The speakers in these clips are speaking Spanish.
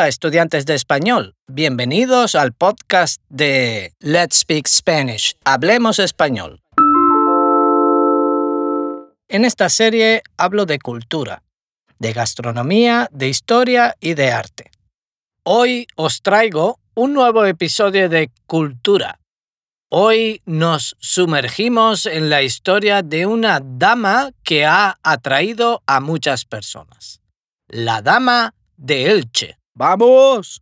Hola estudiantes de español, bienvenidos al podcast de Let's Speak Spanish, Hablemos Español. En esta serie hablo de cultura, de gastronomía, de historia y de arte. Hoy os traigo un nuevo episodio de Cultura. Hoy nos sumergimos en la historia de una dama que ha atraído a muchas personas. La dama de Elche. ¡Vamos!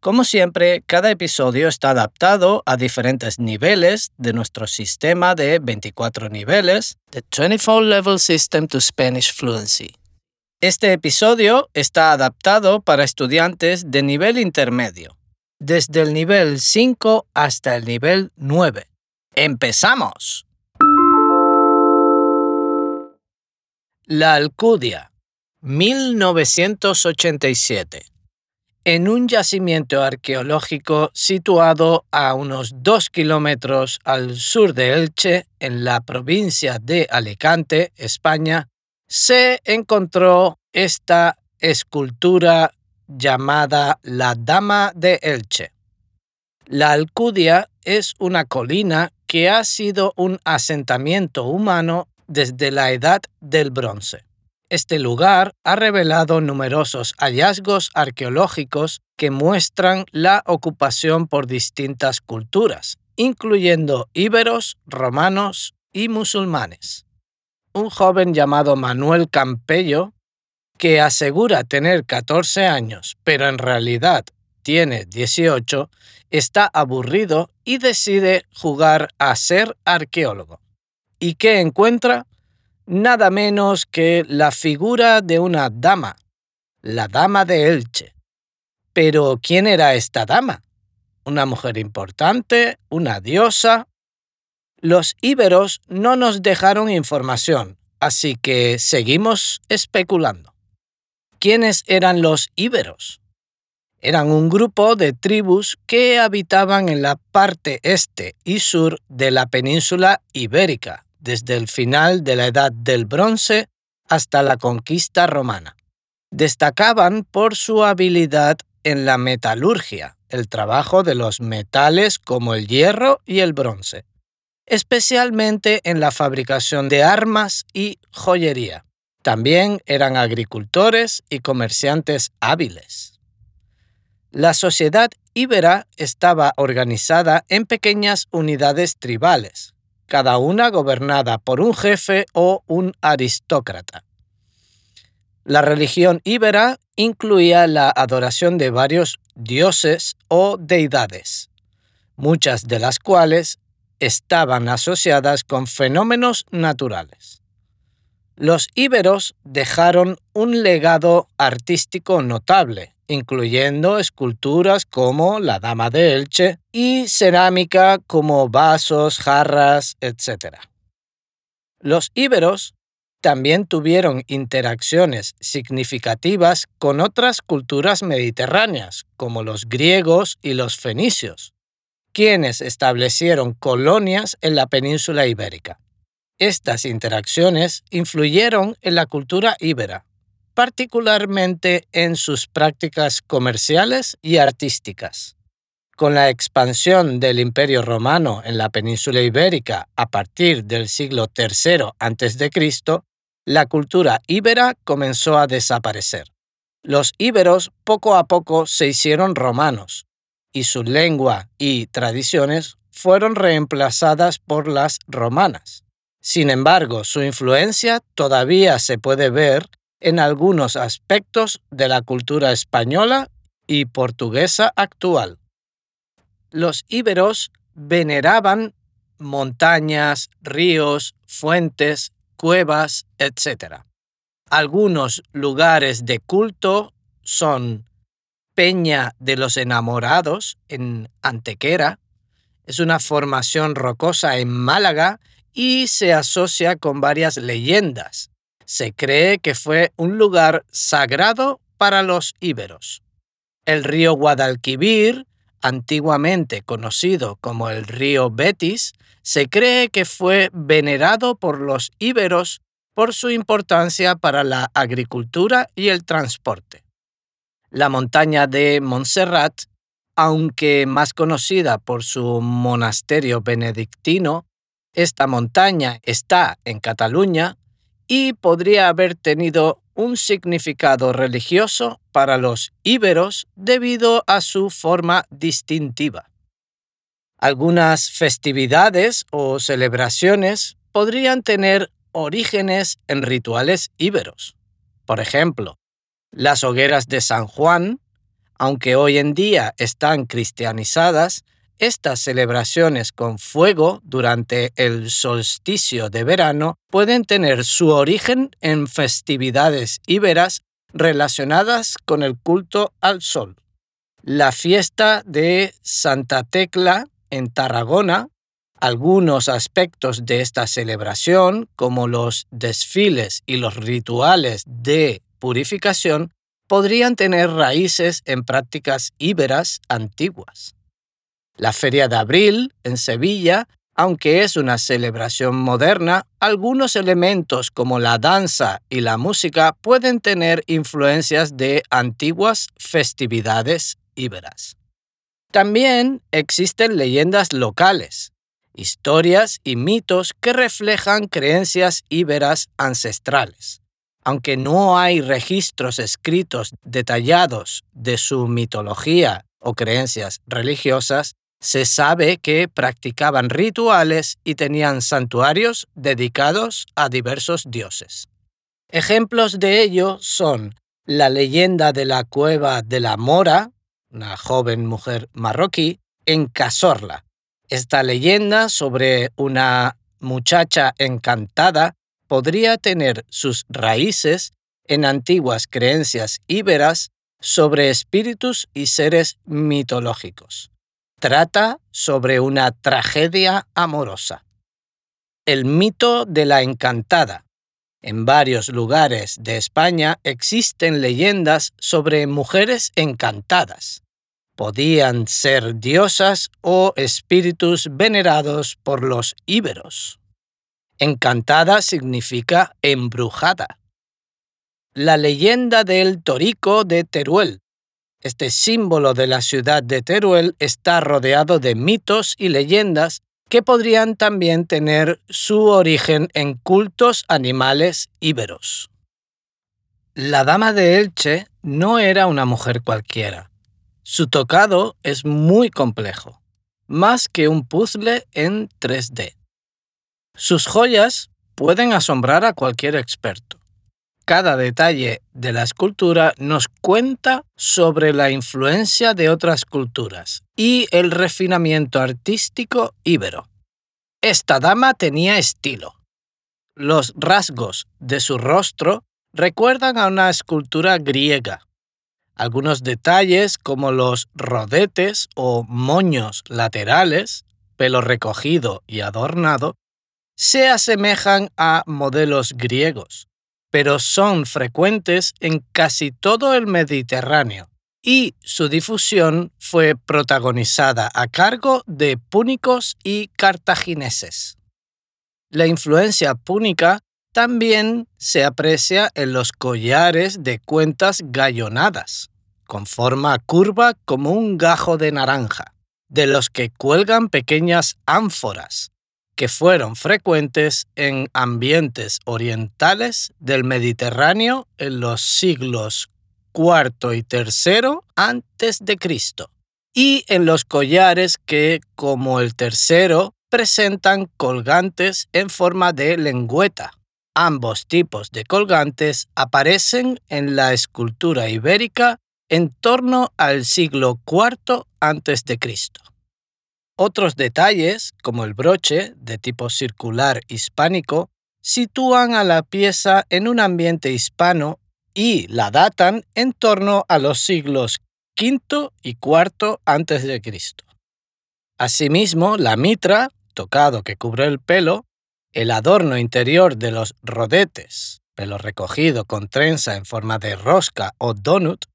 Como siempre, cada episodio está adaptado a diferentes niveles de nuestro sistema de 24 niveles, The 24 Level System to Spanish Fluency. Este episodio está adaptado para estudiantes de nivel intermedio, desde el nivel 5 hasta el nivel 9. ¡Empezamos! La Alcudia 1987. En un yacimiento arqueológico situado a unos dos kilómetros al sur de Elche, en la provincia de Alicante, España, se encontró esta escultura llamada la Dama de Elche. La Alcudia es una colina que ha sido un asentamiento humano desde la Edad del Bronce. Este lugar ha revelado numerosos hallazgos arqueológicos que muestran la ocupación por distintas culturas, incluyendo íberos, romanos y musulmanes. Un joven llamado Manuel Campello, que asegura tener 14 años, pero en realidad tiene 18, está aburrido y decide jugar a ser arqueólogo. ¿Y qué encuentra? Nada menos que la figura de una dama, la dama de Elche. Pero ¿quién era esta dama? ¿Una mujer importante? ¿Una diosa? Los íberos no nos dejaron información, así que seguimos especulando. ¿Quiénes eran los íberos? Eran un grupo de tribus que habitaban en la parte este y sur de la península ibérica, desde el final de la Edad del Bronce hasta la conquista romana. Destacaban por su habilidad en la metalurgia, el trabajo de los metales como el hierro y el bronce, especialmente en la fabricación de armas y joyería. También eran agricultores y comerciantes hábiles. La sociedad íbera estaba organizada en pequeñas unidades tribales, cada una gobernada por un jefe o un aristócrata. La religión íbera incluía la adoración de varios dioses o deidades, muchas de las cuales estaban asociadas con fenómenos naturales. Los íberos dejaron un legado artístico notable incluyendo esculturas como la Dama de Elche y cerámica como vasos, jarras, etc. Los íberos también tuvieron interacciones significativas con otras culturas mediterráneas, como los griegos y los fenicios, quienes establecieron colonias en la península ibérica. Estas interacciones influyeron en la cultura íbera, particularmente en sus prácticas comerciales y artísticas. Con la expansión del Imperio romano en la península ibérica a partir del siglo III a.C., la cultura íbera comenzó a desaparecer. Los íberos poco a poco se hicieron romanos, y su lengua y tradiciones fueron reemplazadas por las romanas. Sin embargo, su influencia todavía se puede ver en algunos aspectos de la cultura española y portuguesa actual. Los íberos veneraban montañas, ríos, fuentes, cuevas, etc. Algunos lugares de culto son Peña de los Enamorados en Antequera, es una formación rocosa en Málaga y se asocia con varias leyendas, se cree que fue un lugar sagrado para los íberos. El río Guadalquivir, antiguamente conocido como el río Betis, se cree que fue venerado por los íberos por su importancia para la agricultura y el transporte. La montaña de Montserrat, aunque más conocida por su monasterio benedictino, esta montaña está en Cataluña y podría haber tenido un significado religioso para los íberos debido a su forma distintiva. Algunas festividades o celebraciones podrían tener orígenes en rituales íberos. Por ejemplo, las hogueras de San Juan, aunque hoy en día están cristianizadas, estas celebraciones con fuego durante el solsticio de verano pueden tener su origen en festividades íberas relacionadas con el culto al sol. La fiesta de Santa Tecla en Tarragona, algunos aspectos de esta celebración, como los desfiles y los rituales de purificación, podrían tener raíces en prácticas íberas antiguas. La Feria de Abril, en Sevilla, aunque es una celebración moderna, algunos elementos como la danza y la música pueden tener influencias de antiguas festividades íberas. También existen leyendas locales, historias y mitos que reflejan creencias íberas ancestrales. Aunque no hay registros escritos detallados de su mitología o creencias religiosas, se sabe que practicaban rituales y tenían santuarios dedicados a diversos dioses. Ejemplos de ello son la leyenda de la cueva de la Mora, una joven mujer marroquí, en Casorla. Esta leyenda sobre una muchacha encantada podría tener sus raíces en antiguas creencias íberas sobre espíritus y seres mitológicos trata sobre una tragedia amorosa. El mito de la encantada. En varios lugares de España existen leyendas sobre mujeres encantadas. Podían ser diosas o espíritus venerados por los íberos. Encantada significa embrujada. La leyenda del Torico de Teruel este símbolo de la ciudad de Teruel está rodeado de mitos y leyendas que podrían también tener su origen en cultos animales íberos. La dama de Elche no era una mujer cualquiera. Su tocado es muy complejo, más que un puzzle en 3D. Sus joyas pueden asombrar a cualquier experto cada detalle de la escultura nos cuenta sobre la influencia de otras culturas y el refinamiento artístico íbero. Esta dama tenía estilo. Los rasgos de su rostro recuerdan a una escultura griega. Algunos detalles como los rodetes o moños laterales, pelo recogido y adornado, se asemejan a modelos griegos pero son frecuentes en casi todo el Mediterráneo y su difusión fue protagonizada a cargo de púnicos y cartagineses. La influencia púnica también se aprecia en los collares de cuentas gallonadas, con forma curva como un gajo de naranja, de los que cuelgan pequeñas ánforas, que fueron frecuentes en ambientes orientales del Mediterráneo en los siglos IV y III antes de Cristo, y en los collares que, como el tercero, presentan colgantes en forma de lengüeta. Ambos tipos de colgantes aparecen en la escultura ibérica en torno al siglo IV Cristo. Otros detalles, como el broche, de tipo circular hispánico, sitúan a la pieza en un ambiente hispano y la datan en torno a los siglos V y IV a.C. Asimismo, la mitra, tocado que cubre el pelo, el adorno interior de los rodetes, pelo recogido con trenza en forma de rosca o donut,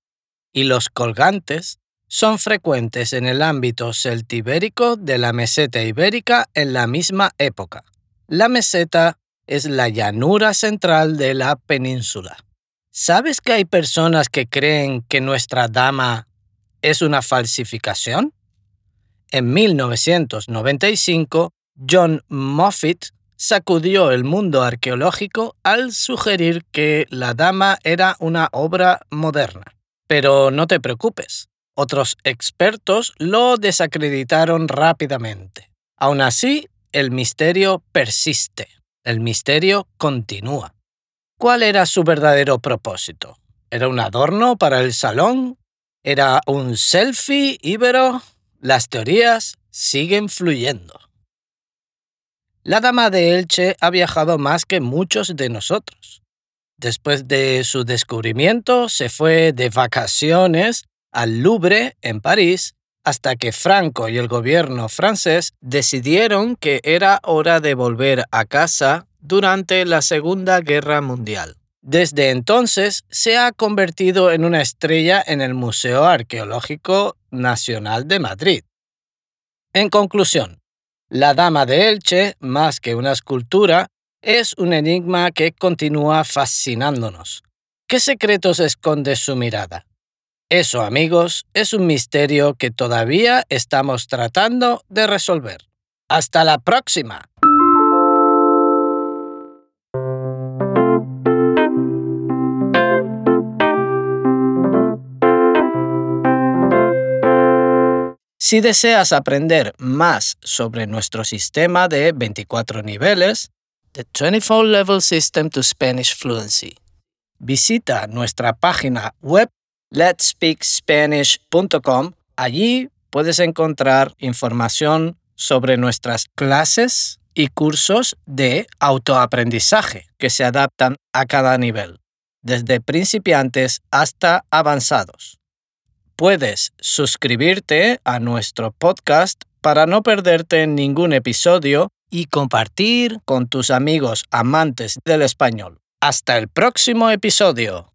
y los colgantes son frecuentes en el ámbito celtibérico de la meseta ibérica en la misma época. La meseta es la llanura central de la península. ¿Sabes que hay personas que creen que nuestra dama es una falsificación? En 1995, John Moffitt sacudió el mundo arqueológico al sugerir que la dama era una obra moderna. Pero no te preocupes, otros expertos lo desacreditaron rápidamente. Aún así, el misterio persiste, el misterio continúa. ¿Cuál era su verdadero propósito? ¿Era un adorno para el salón? ¿Era un selfie íbero? Las teorías siguen fluyendo. La dama de Elche ha viajado más que muchos de nosotros. Después de su descubrimiento, se fue de vacaciones al Louvre en París hasta que Franco y el gobierno francés decidieron que era hora de volver a casa durante la Segunda Guerra Mundial. Desde entonces se ha convertido en una estrella en el Museo Arqueológico Nacional de Madrid. En conclusión, la Dama de Elche, más que una escultura, es un enigma que continúa fascinándonos. ¿Qué secretos esconde su mirada? Eso, amigos, es un misterio que todavía estamos tratando de resolver. Hasta la próxima. Si deseas aprender más sobre nuestro sistema de 24 niveles, The 24 Level System to Spanish Fluency, visita nuestra página web letspeakspanish.com. Allí puedes encontrar información sobre nuestras clases y cursos de autoaprendizaje que se adaptan a cada nivel, desde principiantes hasta avanzados puedes suscribirte a nuestro podcast para no perderte ningún episodio y compartir con tus amigos amantes del español. Hasta el próximo episodio.